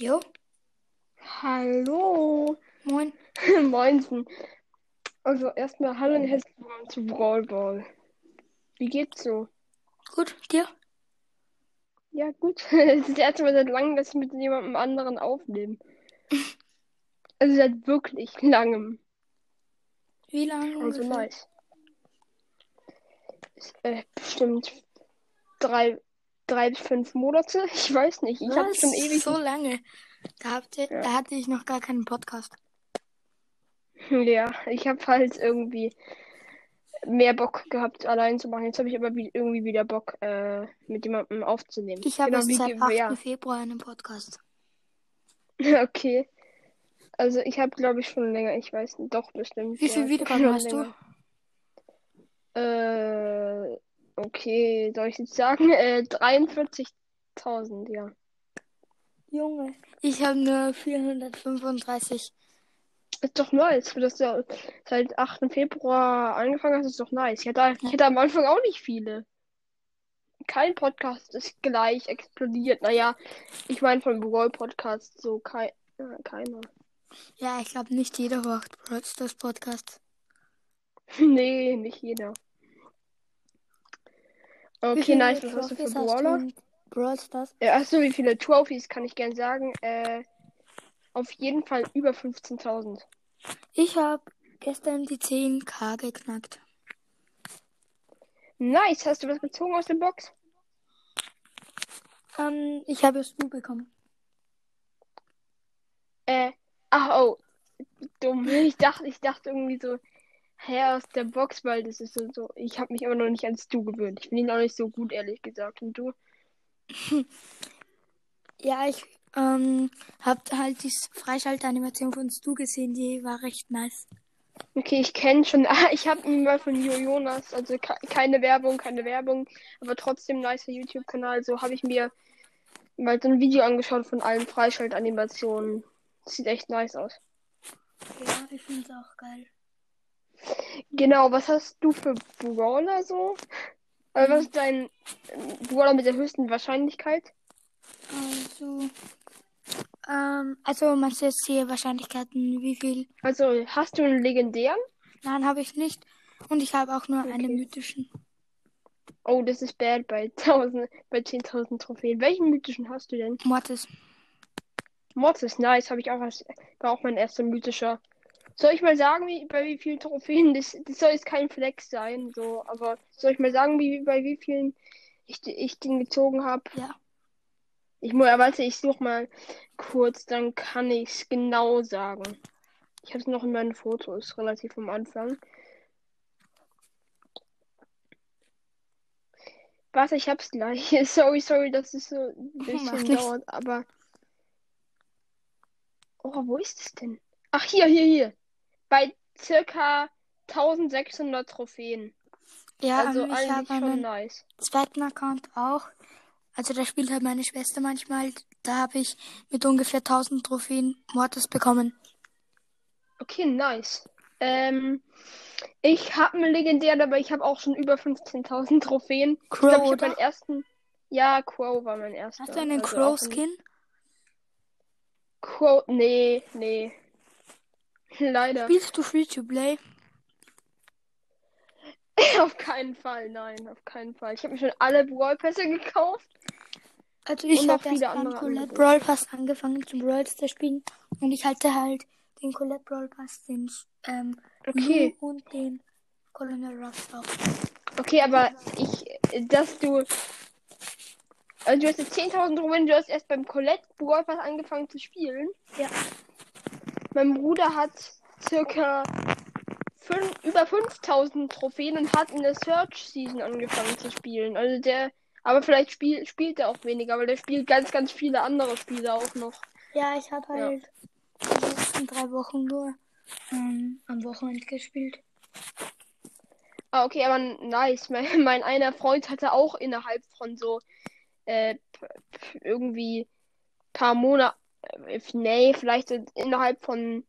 Jo, Hallo. moin. Moinsen. Also erstmal hallo und herzlich willkommen zu Brawl Ball. Wie geht's so? Gut, dir? Ja, gut. Es ist das erste Mal seit langem, dass ich mit jemandem anderen aufnehme. Also seit wirklich langem. Wie lange Also nice. Ist, äh, bestimmt drei, drei bis fünf Monate. Ich weiß nicht. Ich habe schon ewig. So lange. Da, habt ihr, Ja. da hatte ich noch gar keinen Podcast. Ja, ich habe halt irgendwie mehr Bock gehabt, allein zu machen. Jetzt habe ich aber wie, irgendwie wieder Bock, äh, mit jemandem aufzunehmen. Ich habe Genau, erst seit ge- 8. ja. Februar einen Podcast. Okay. Also ich habe, glaube ich, schon länger, ich weiß nicht, doch bestimmt. Wie hab Wiedergaben hast du? länger. Äh, okay, soll ich jetzt sagen? Äh, 43.000, ja. Junge. Ich habe nur 435. Ist doch nice, dass du seit 8. Februar angefangen hast, ist doch nice. Ich hatte, ich hatte am Anfang auch nicht viele. Kein Podcast ist gleich explodiert. Naja, ich meine von Brawl Podcast so kein, äh, keiner. Ja, ich glaube nicht jeder Brawl Stars Podcast. nee, nicht jeder. Okay, nice. Was hast du für Brawler? Brawl Stars? Ja, achso, wie viele Trophys kann ich gern sagen? Äh, auf jeden Fall über 15.000. Ich habe gestern die 10k geknackt. Nice, hast du was gezogen aus der Box? Ähm, ich habe es du bekommen. Äh, ach, oh, dumm. Ich dachte, ich dachte irgendwie so, hä, aus der Box, weil das ist so, so ich habe mich immer noch nicht ans Du gewöhnt. Ich bin ihn auch nicht so gut, ehrlich gesagt. Und du? Ja, ich ähm, habe halt die Freischaltanimation von Stu gesehen, die war recht nice. Okay, ich kenne schon, ah, ich habe ihn mal von Jo Jonas, also ke- keine Werbung, keine Werbung, aber trotzdem nicer YouTube-Kanal. So habe ich mir mal so ein Video angeschaut von allen Freischaltanimationen. Sieht echt nice aus. Ja, ich finde es auch geil. Genau, was hast du für Brawler so? Äh, was ist dein ähm, Brawler mit der höchsten Wahrscheinlichkeit? Also, ähm, also meinst du jetzt hier Wahrscheinlichkeiten, wie viel? Also, hast du einen legendären? Nein, habe ich nicht. Und ich habe auch nur einen Okay. mythischen. Oh, das ist bad bei 1000, bei 10.000 Trophäen. Welchen mythischen hast du denn? Mortis. Mortis, nice, habe ich auch als, war auch mein erster mythischer. Soll ich mal sagen, wie, bei wie vielen Trophäen? Das, das soll jetzt kein Flex sein, so, aber soll ich mal sagen, wie, bei wie vielen ich, ich den gezogen habe? Ja. Ich muss, warte, ich suche mal kurz, dann kann ich es genau sagen. Ich habe es noch in meinen Fotos, relativ am Anfang. Warte, ich hab's gleich. Sorry, sorry, dass es so ein bisschen dauert, aber. Oh, wo ist es denn? Ach, hier, hier, hier. Bei circa 1600 Trophäen. Ja, also ähm, ich eigentlich habe schon einen nice. zweiten Account auch. Also da spielt halt meine Schwester manchmal. Da habe ich mit ungefähr 1000 Trophäen Mortis bekommen. Okay, nice. Ähm, ich habe einen legendären, aber ich habe auch schon über 15.000 Trophäen. Ich Crow, glaube, ich habe meinen ersten. Ja, Crow war mein erster. Hast du einen Also auch ein- Crow-Skin? Crow, nee, nee. Leider. Spielst du Free-to-Play? Auf keinen Fall, nein, auf keinen Fall. Ich habe mir schon alle Brawl-Pässe gekauft. Also ich habe viele beim andere Colette. Brawl Pass angefangen zum Brawl Stars spielen und ich halte halt den Colette Brawl Pass, den ähm, Okay. Und den Colonel Ruffs auch. Okay, aber ich, dass du. Also du hast jetzt 10.000 Trophäen, du hast erst beim Colette Brawl Pass angefangen zu spielen. Ja. Mein Bruder hat circa fün- über 5000 Trophäen und hat in der Search Season angefangen zu spielen. Also der, aber vielleicht spiel, spielt er auch weniger, weil der spielt ganz, ganz viele andere Spiele auch noch. Ja, ich habe Ja. halt die letzten drei Wochen nur ähm, am Wochenende gespielt. Ah, okay, aber nice. Mein, mein einer Freund hatte auch innerhalb von so äh, irgendwie paar Monate, nee, vielleicht innerhalb von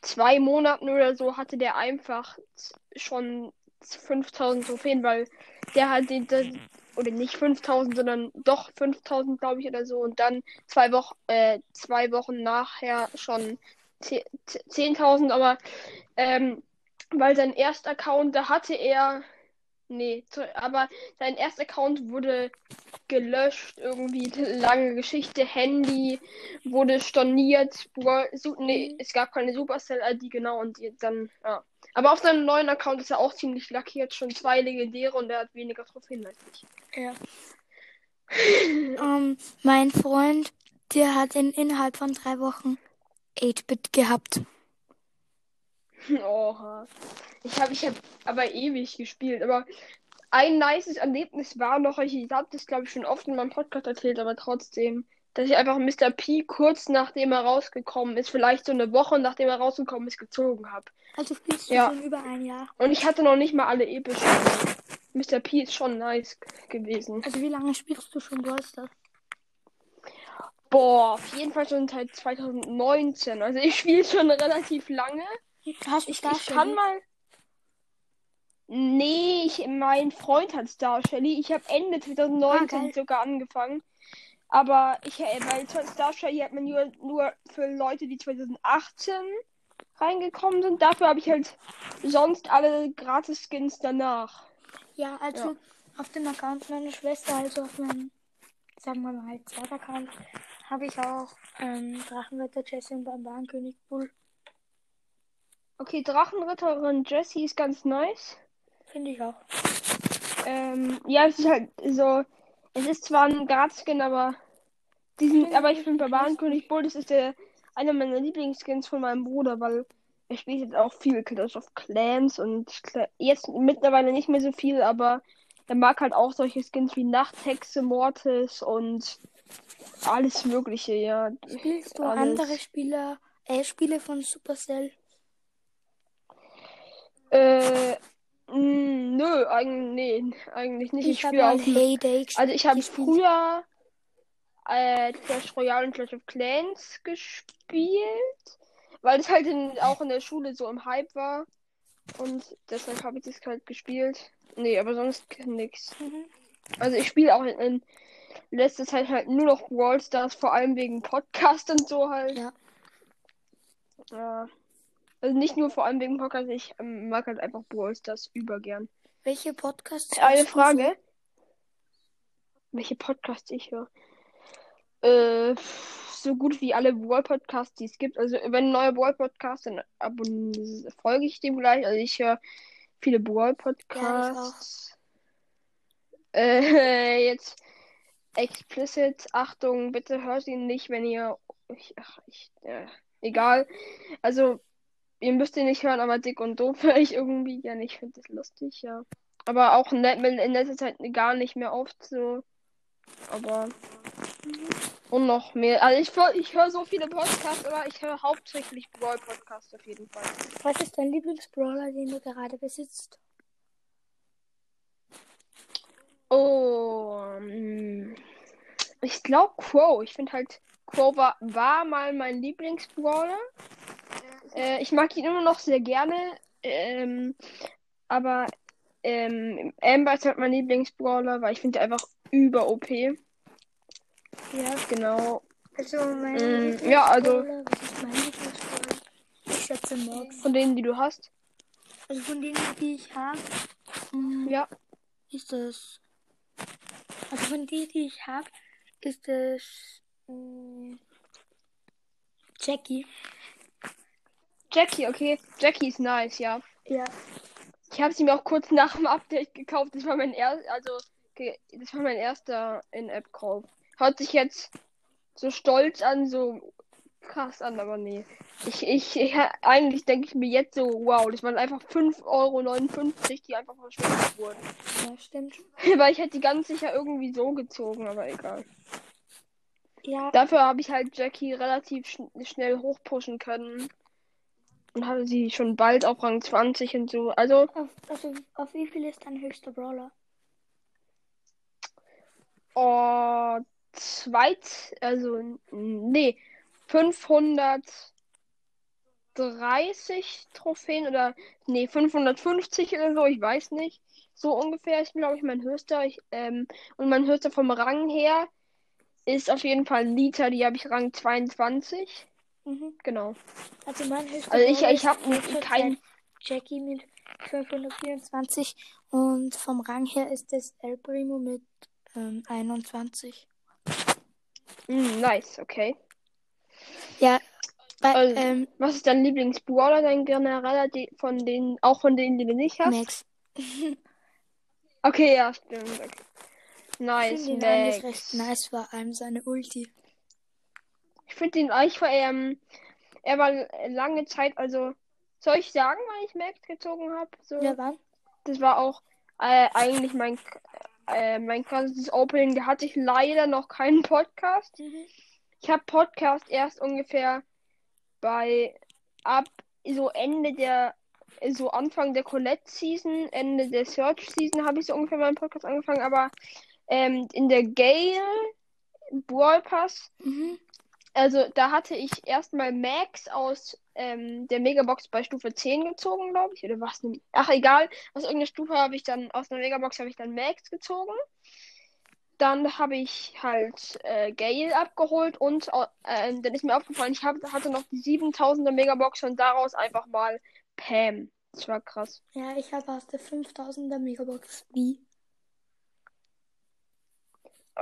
zwei Monaten oder so hatte der einfach schon 5000 Trophäen, weil der halt den, das, oder nicht 5000, sondern doch 5000, glaube ich, oder so. Und dann zwei Wochen, äh, zwei Wochen nachher schon 10.000, aber ähm, weil sein erster Account, da hatte er Nee, aber sein erster Account wurde gelöscht, irgendwie lange Geschichte. Handy wurde storniert. Nee, mhm. es gab keine Supercell-ID, genau, und dann, ja. Aber auf seinem neuen Account ist er auch ziemlich lackiert, schon zwei legendäre und er hat weniger Trophäen als ich. Ja. um, ähm, mein Freund, der hat in, innerhalb von drei Wochen 8-Bit gehabt. Oha. Ich habe ich hab aber ewig gespielt. Aber ein nices Erlebnis war noch, ich habe das glaube ich schon oft in meinem Podcast erzählt, aber trotzdem, dass ich einfach Mr. P kurz nachdem er rausgekommen ist, vielleicht so eine Woche nachdem er rausgekommen ist, gezogen habe. Also spielst du ja. schon über ein Jahr. Und ich hatte noch nicht mal alle epischen. Mr. P ist schon nice gewesen. Also wie lange spielst du schon Brawl? Boah, auf jeden Fall schon seit 2019. Also ich spiele schon relativ lange. Hast du Star ich, ich kann mal. Nee, ich, mein Freund hat Star Shelly. Ich habe Ende 2019 ah, sogar angefangen. Aber ich äh, bei Star Shelly hat man nur, nur für Leute, die 2018 reingekommen sind. Dafür habe ich halt sonst alle Gratis-Skins danach. Ja, also ja. auf dem Account meiner Schwester, also auf meinem, sagen wir mal, zweiter Account, habe ich auch ähm, Drachenwetter Jesse und Barbarenkönig Bull Okay, Drachenritterin Jessie ist ganz nice. Finde ich auch. Ähm, ja, es ist halt so. Es ist zwar ein Guard-Skin, aber. Diesen, aber ich finde Barbarenkönig Bull, das ist der einer meiner Lieblingsskins von meinem Bruder, weil er spielt jetzt auch viel Clash of Clans und jetzt mittlerweile nicht mehr so viel, aber er mag halt auch solche Skins wie Nachthexe, Mortis und alles Mögliche, ja. Spielst du alles. andere Spieler, äh, Spiele von Supercell? Äh, mh, nö, eigentlich, nee, eigentlich nicht. Ich, ich spiele auch. Heyday also ich habe früher äh, Clash Royale und Clash of Clans gespielt, weil es halt in, auch in der Schule so im Hype war. Und deshalb habe ich das halt gespielt. Nee, aber sonst nichts. Mhm. Also ich spiele auch in, in letzter Zeit halt nur noch Brawl Stars, vor allem wegen Podcast und so halt. Ja. Ja. Also nicht nur vor allem wegen Podcast, ich ähm, mag halt einfach Brawl Stars übergern. Welche Podcasts? Eine Frage. Welche Podcasts ich höre? Äh, so gut wie alle Brawl Podcasts, die es gibt. Also wenn ein neuer Brawl Podcast, dann folge ich dem gleich. Also ich höre viele Brawl Podcasts. Ja, äh, jetzt explicit, Achtung, bitte hört ihn nicht, wenn ihr. Ich, ach, ich, äh, egal. Also ihr müsst ihn nicht hören, aber dick und doof höre ich irgendwie gerne. Ich finde das lustig, ja. Aber auch in, in letzter Zeit gar nicht mehr oft so. Aber. Und noch mehr. Also ich, ich höre so viele Podcasts, aber ich höre hauptsächlich Brawl-Podcasts auf jeden Fall. Was ist dein Lieblingsbrawler, den du gerade besitzt? Oh. Ich glaube Crow. Ich finde halt, Crow war, war mal mein Lieblingsbrawler. Äh, ich mag ihn immer noch sehr gerne. Ähm, aber ähm, Amber ist halt mein Lieblingsbrawler, weil ich finde einfach über OP. Ja, genau. Also mein mm, ja, also. Was ist mein Lieblingsbrawler? Ich schätze Morgs. Von denen, die du hast? Also von denen, die ich habe. Mm, ja. Ist das. Also von denen, die ich habe, ist das. Mm, Jackie. Jackie, okay. Jackie ist nice, ja. Ja. Ich habe sie mir auch kurz nach dem Update gekauft. Das war mein erster, also das war mein erster In-App-Kauf. Hört sich jetzt so stolz an, so krass an, aber nee. Ich, ich, ich eigentlich denke ich mir jetzt so, wow, das waren einfach 5,59 Euro, die einfach verschwendet wurden. Ja, stimmt. Weil ich hätte die ganz sicher irgendwie so gezogen, aber egal. Ja. Dafür habe ich halt Jackie relativ schn schnell hochpushen können. Und hatte sie schon bald auf Rang 20 und so. Also. Auf, also, auf wie viel ist dein höchster Brawler? Oh, zweit, also, nee, 503 530 Trophäen oder nee, 550 oder so, ich weiß nicht. So ungefähr ist, glaube ich, mein höchster. Ich, ähm, und mein höchster vom Rang her ist auf jeden Fall Lita, die habe ich Rang 22. Mhm. Genau. Also mein höchster Also ich, ich ist habe keinen. Jackie mit 524 und vom Rang her ist es El Primo mit ähm, 21. Hm, nice, okay. Ja, bei, Also, ähm, Was ist dein Lieblingsbrawler, dein genereller, die, von denen, auch von denen, die du nicht hast? Max. Okay, ja, stimmt. Okay. Nice, Max. recht nice, vor allem seine Ulti. Ich finde ihn, ich war, ähm, er war lange Zeit, also, soll ich sagen, wann ich Max gezogen habe? So, Ja, wann? das war auch äh, eigentlich mein, äh, mein krasses Opening. Da hatte ich leider noch keinen Podcast. Ich habe Podcast erst ungefähr bei ab so Ende der so Anfang der Colette Season, Ende der Search Season habe ich so ungefähr meinen Podcast angefangen, aber ähm, in der Gale Brawl Pass, Mhm. Also da hatte ich erstmal Max aus ähm, der Megabox bei Stufe 10 gezogen, glaube ich, oder was? Ach egal, aus irgendeiner Stufe habe ich dann aus einer Megabox habe ich dann Max gezogen. Dann habe ich halt äh, Gale abgeholt und äh, dann ist mir aufgefallen, ich hab, hatte noch die 7000er Megabox und daraus einfach mal Pam. Das war krass. Ja, ich habe aus der 5000er Megabox wie.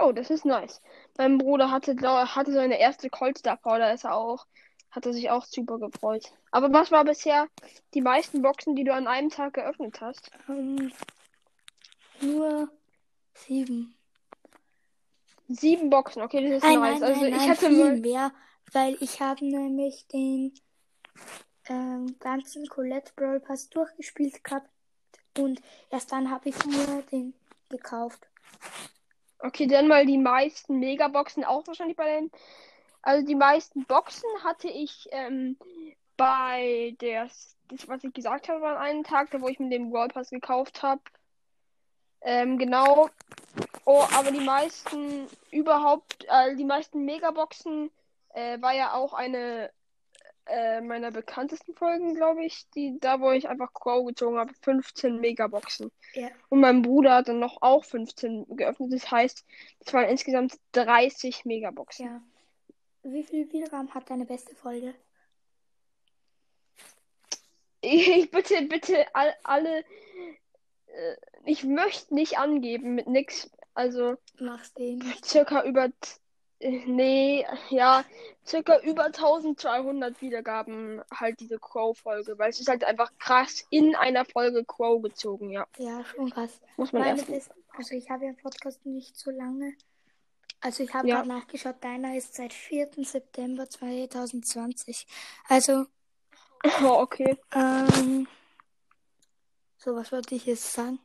Oh, das ist nice. Mein Bruder hatte, hatte seine erste Cold Star Power, da ist er auch, hat er sich auch super gefreut. Aber was war bisher die meisten Boxen, die du an einem Tag geöffnet hast? Ähm, nur sieben. Sieben Boxen, okay, das ist Nein, nice. nein, also nein, ich hatte viel mehr, weil ich habe nämlich den ähm, ganzen Colette Brawl Pass durchgespielt gehabt und erst dann habe ich mir den gekauft. Okay, dann mal die meisten Megaboxen auch wahrscheinlich bei den. Also die meisten Boxen hatte ich ähm, bei der, das was ich gesagt habe, an einem Tag, da wo ich mir den Brawl Pass gekauft habe. Ähm, genau. Oh, aber die meisten überhaupt, äh, die meisten Megaboxen äh, war ja auch eine äh, meiner bekanntesten Folgen, glaube ich, die da wo ich einfach Crow gezogen habe, 15 Megaboxen. Ja. Und mein Bruder hat dann noch auch 15 geöffnet. Das heißt, es waren insgesamt 30 Megaboxen. Ja. Wie viel Wiedergaben hat deine beste Folge? Ich bitte, bitte all, alle. Äh, ich möchte nicht angeben mit nix. Also Mach's den. circa über. Nee, ja, circa über 1200 Wiedergaben halt diese Crow-Folge, weil es ist halt einfach krass in einer Folge Crow gezogen, ja. Ja, schon krass. Muss man Meine beste, also ich habe ja Podcast nicht so lange. Also ich habe Ja. gerade nachgeschaut, deiner ist seit 4. September 2020. Also, Oh, okay. ähm, so was wollte ich jetzt sagen?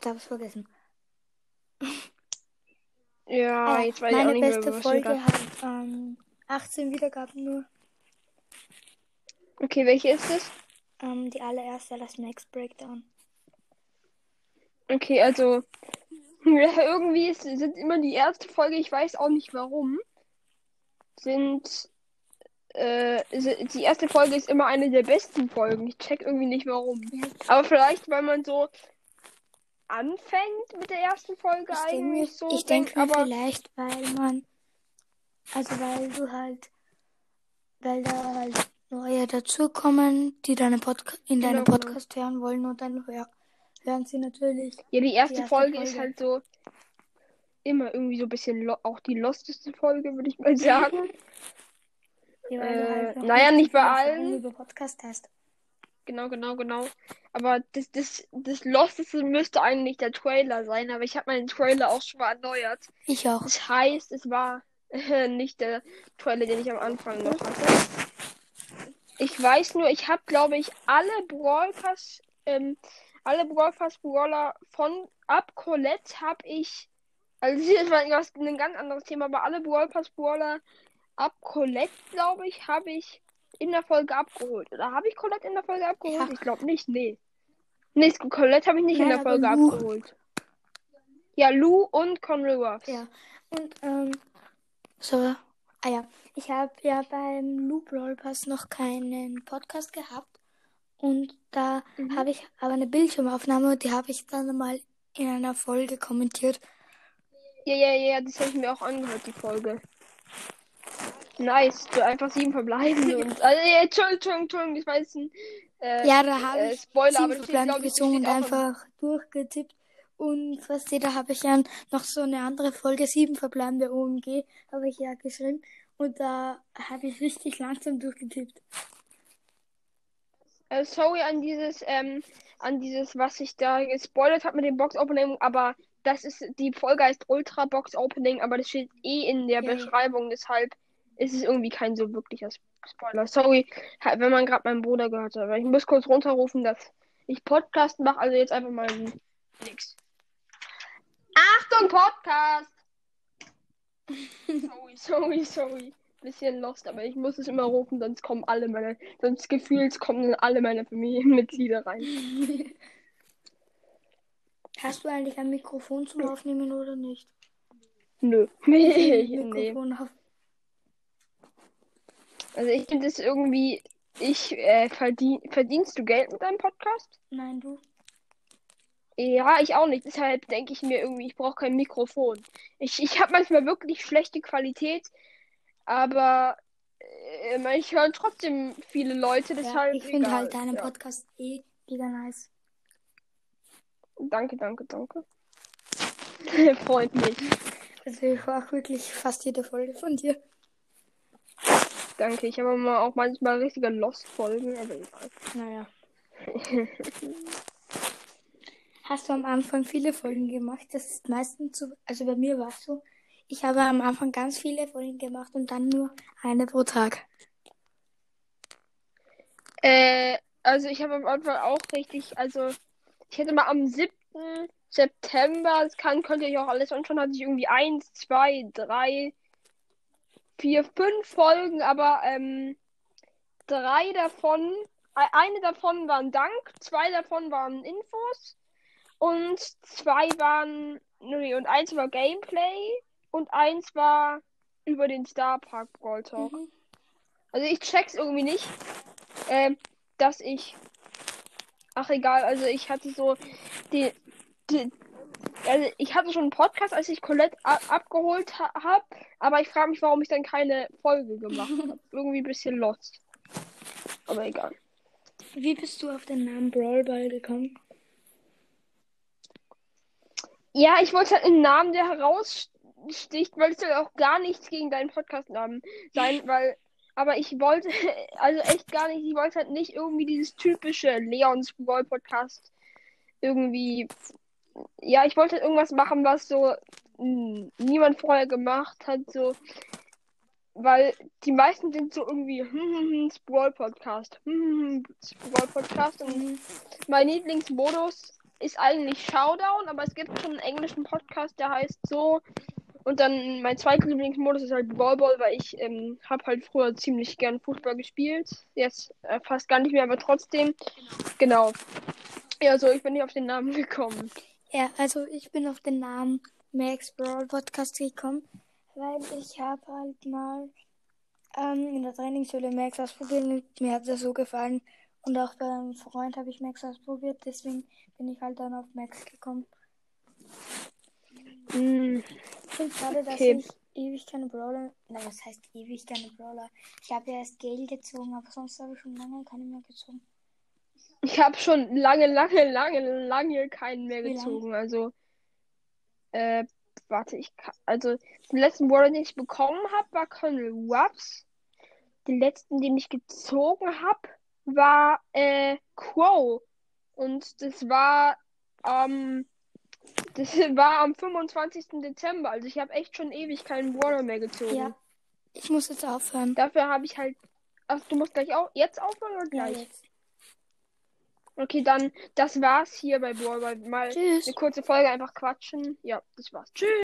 Ich habe es vergessen. Ja, Äh, jetzt weiß ich auch meine nicht mehr, beste wir Folge grad- hat ähm, 18 Wiedergaben nur. Okay, welche ist es? Ähm, die allererste, das Max Breakdown. Okay, also irgendwie ist, sind immer die erste Folge, ich weiß auch nicht warum, sind äh, die erste Folge ist immer eine der besten Folgen. Ich check irgendwie nicht warum. Aber vielleicht, weil man so anfängt mit der ersten Folge ich eigentlich so ich denke aber vielleicht, weil man, also weil du halt, weil da halt neue dazukommen, die deine Podca in deinem Genau. Podcast hören wollen und dann hör, hören sie natürlich. ja, die erste, die erste Folge, ist Folge. halt so immer irgendwie so ein bisschen auch die losteste Folge, würde ich mal sagen. Ja, halt Äh, noch naja, nicht bei allen. über Podcast hast. Genau, genau, genau. Aber das, das, das Losteste müsste eigentlich der Trailer sein, aber ich habe meinen Trailer auch schon mal erneuert. Ich auch. Das heißt, es war äh, nicht der Trailer, den ich am Anfang noch hatte. Ich weiß nur, ich habe, glaube ich, alle Brawl Pass, ähm, alle Brawl Pass Brawler von ab Colette habe ich, also das war ein ganz anderes Thema, aber alle Brawl Pass Brawler ab Colette, glaube ich, habe ich in der Folge abgeholt. Oder habe ich Colette in der Folge abgeholt? Ja. Ich glaube nicht, nee. Nee, Colette habe ich nicht in Nein, der Folge Lou. abgeholt. Ja, Lou und Conry Ruffs. Ja. Und, ähm, so, Ah ja, ich habe ja beim Loop Roll Pass noch keinen Podcast gehabt. Und da Mhm. habe ich aber eine Bildschirmaufnahme und die habe ich dann mal in einer Folge kommentiert. Ja, ja, ja, das habe ich mir auch angehört, die Folge. Nice, so einfach sieben verbleiben und. Also, ja, Entschuldigung, Entschuldigung, Entschuldigung, ich weiß nicht. Äh, Ja, da habe äh, ich Spoiler, sieben ich, gesungen und einfach durchgetippt. Und was ihr, da habe ich ja noch so eine andere Folge, sieben verbleibende OMG, habe ich ja geschrieben. Und da habe ich richtig langsam durchgetippt. Äh, sorry an dieses, ähm, an dieses, was ich da gespoilert habe mit dem Box Opening, aber das ist, die Folge heißt Ultra Box Opening, aber das steht eh in der ja. Beschreibung, deshalb ist es irgendwie kein so wirklicher Spoiler. Sorry, wenn man gerade meinen Bruder gehört hat, aber ich muss kurz runterrufen, dass ich Podcast mache, also jetzt einfach mal nix. Achtung, Podcast! sorry, sorry, sorry. Bisschen lost, aber ich muss es immer rufen, sonst kommen alle meine, sonst gefühlt kommen dann alle meine Familienmitglieder rein. Hast du eigentlich ein Mikrofon zum Aufnehmen oder nicht? Nö. nee. Mikrofon auf. Also ich finde es irgendwie, ich äh, verdien, verdienst du Geld mit deinem Podcast? Nein, du. Ja, ich auch nicht. Deshalb denke ich mir irgendwie, ich brauche kein Mikrofon. Ich, ich habe manchmal wirklich schlechte Qualität, aber äh, ich höre trotzdem viele Leute, Ja, deshalb. ich finde halt deinen ja. Podcast eh wieder nice. Danke, danke, danke. Freut mich. Also ich war wirklich fast jede Folge von dir. Danke. Ich habe mal auch manchmal richtige Lost-Folgen, aber egal. Naja. Hast du am Anfang viele Folgen gemacht? Das ist meistens so, also bei mir war es so. Ich habe am Anfang ganz viele Folgen gemacht und dann nur eine pro Tag. Äh, also ich habe am Anfang auch richtig, also ich hätte mal am 7. September, das kann, könnt ihr euch auch alles anschauen, hatte ich irgendwie 1, 2, 3, 4, 5 Folgen, aber ähm, drei davon, äh, eine davon waren Dank, zwei davon waren Infos und zwei waren, nee, und eins war Gameplay und eins war über den Star Park Brawl Talk. Mhm. Also ich check's irgendwie nicht, ähm, dass ich. Ach egal, also ich hatte so die, die also ich hatte schon einen Podcast, als ich Colette abgeholt ha habe, aber ich frage mich, warum ich dann keine Folge gemacht habe. Irgendwie ein bisschen lost. Aber egal. Wie bist du auf den Namen Brawl Ball gekommen? Ja, ich wollte halt einen Namen, der heraussticht, weil es soll auch gar nichts gegen deinen Podcast-Namen sein, weil. Aber ich wollte, also echt gar nicht, ich wollte halt nicht irgendwie dieses typische Leons Brawl Podcast irgendwie. Ja, ich wollte irgendwas machen, was so mh, niemand vorher gemacht hat, so. Weil die meisten sind so irgendwie hm, Sprawl Podcast, hm, Sprawl Podcast und mein Lieblingsmodus ist eigentlich Showdown, aber es gibt schon einen englischen Podcast, der heißt so. Und dann mein zweiter Lieblingsmodus ist halt Brawl Ball, weil ich ähm, habe halt früher ziemlich gern Fußball gespielt. Jetzt äh, fast gar nicht mehr, aber trotzdem. Genau. Ja, so, ich bin nicht auf den Namen gekommen. Ja, also ich bin auf den Namen Max Brawl Podcast gekommen, weil ich habe halt mal ähm, in der Trainingsschule Max ausprobiert und mir hat das so gefallen. Und auch beim Freund habe ich Max ausprobiert, deswegen bin ich halt dann auf Max gekommen. Hm, Ich finde schade, dass Okay. ich ewig keine Brawler. Nein, was heißt ewig keine Brawler? Ich habe ja erst Gale gezogen, aber sonst habe ich schon lange keine mehr gezogen. Ich habe schon lange, lange, lange, lange keinen mehr gezogen. Also, äh, warte, ich kann, also, den letzten Brawler, den ich bekommen habe, war Colonel Ruffs. Den letzten, den ich gezogen habe, war, äh, Crow. Und das war, ähm, das war am 25. Dezember. Also, ich habe echt schon ewig keinen Brawler mehr gezogen. Ja. Ich muss jetzt aufhören. Dafür habe ich halt, ach, du musst gleich auch, jetzt aufhören oder Ja, gleich? jetzt. Okay, dann, das war's hier bei Brawl. Mal Tschüss. eine kurze Folge einfach quatschen. Ja, das war's. Tschüss.